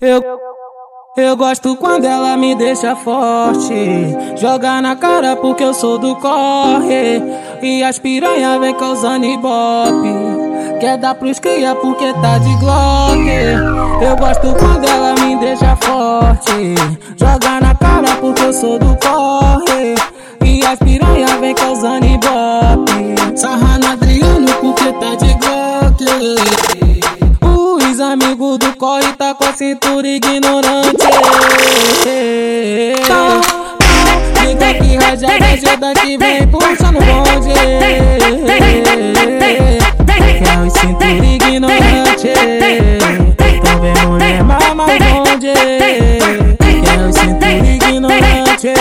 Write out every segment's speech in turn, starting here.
Eu, eu gosto quando ela me deixa forte. Joga na cara porque eu sou do corre. E as piranha vem causando ibope. Quer dar pros cria porque tá de glock. Eu gosto quando ela me deixa forte. Joga na cara porque eu sou do corre. E as piranha amigo do corre tá com a cintura ignorante. Fica aqui rajada, ajuda que vem puxando o bonde. Que é o cintura ignorante. Vem mulher mama o bonde. Que é o cintura ignorante.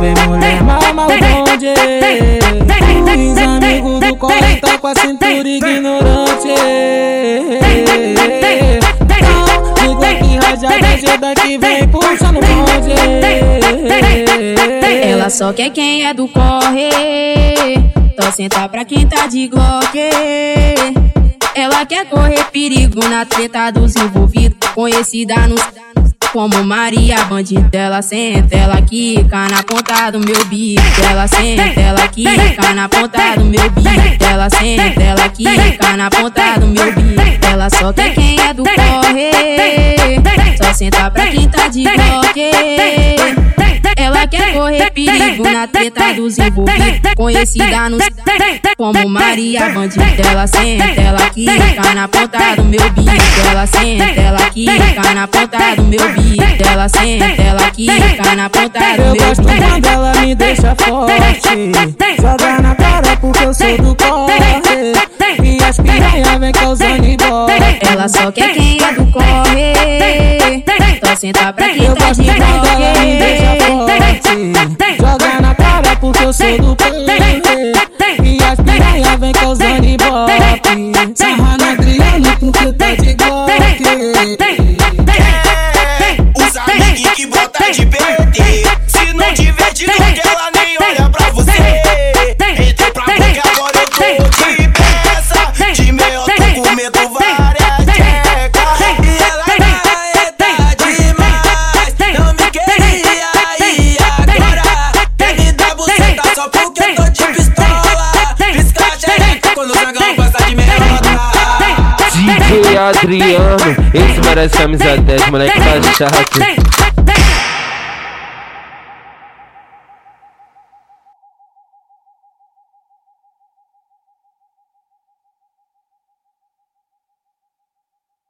Vem mulher mama o bonde. Os amigos do corre tá com a cintura ignorante. ajuda que vem puxando o bonde. Ela só quer quem é do corre. Só sentar pra quem tá de glock. Ela quer correr perigo na treta dos envolvidos. Conhecida nos como Maria bandida. Ela senta, ela quica na ponta do meu bico. Ela senta, ela quica na ponta do meu bico. Ela senta, ela quica na ponta do meu bico. Ela só quer quem é do corre. Só senta pra quem tá de bloque. Ela quer correr perigo na treta dos envolvidos. Conhecida nos como Maria bandida. Ela senta, ela quica na ponta do meu bico. Ela senta, ela quica na ponta do meu bico. Ela senta, ela quica na ponta do meu bico. Eu gosto quando ela me deixa forte. Joga na cara porque eu sou do corre. E as piranha vem causando ibope. Ela só quer quem é do corre. Só senta pra quem tá de. Piranha vem DJ Adriano, esse merece amizade 10, moleque tá chato.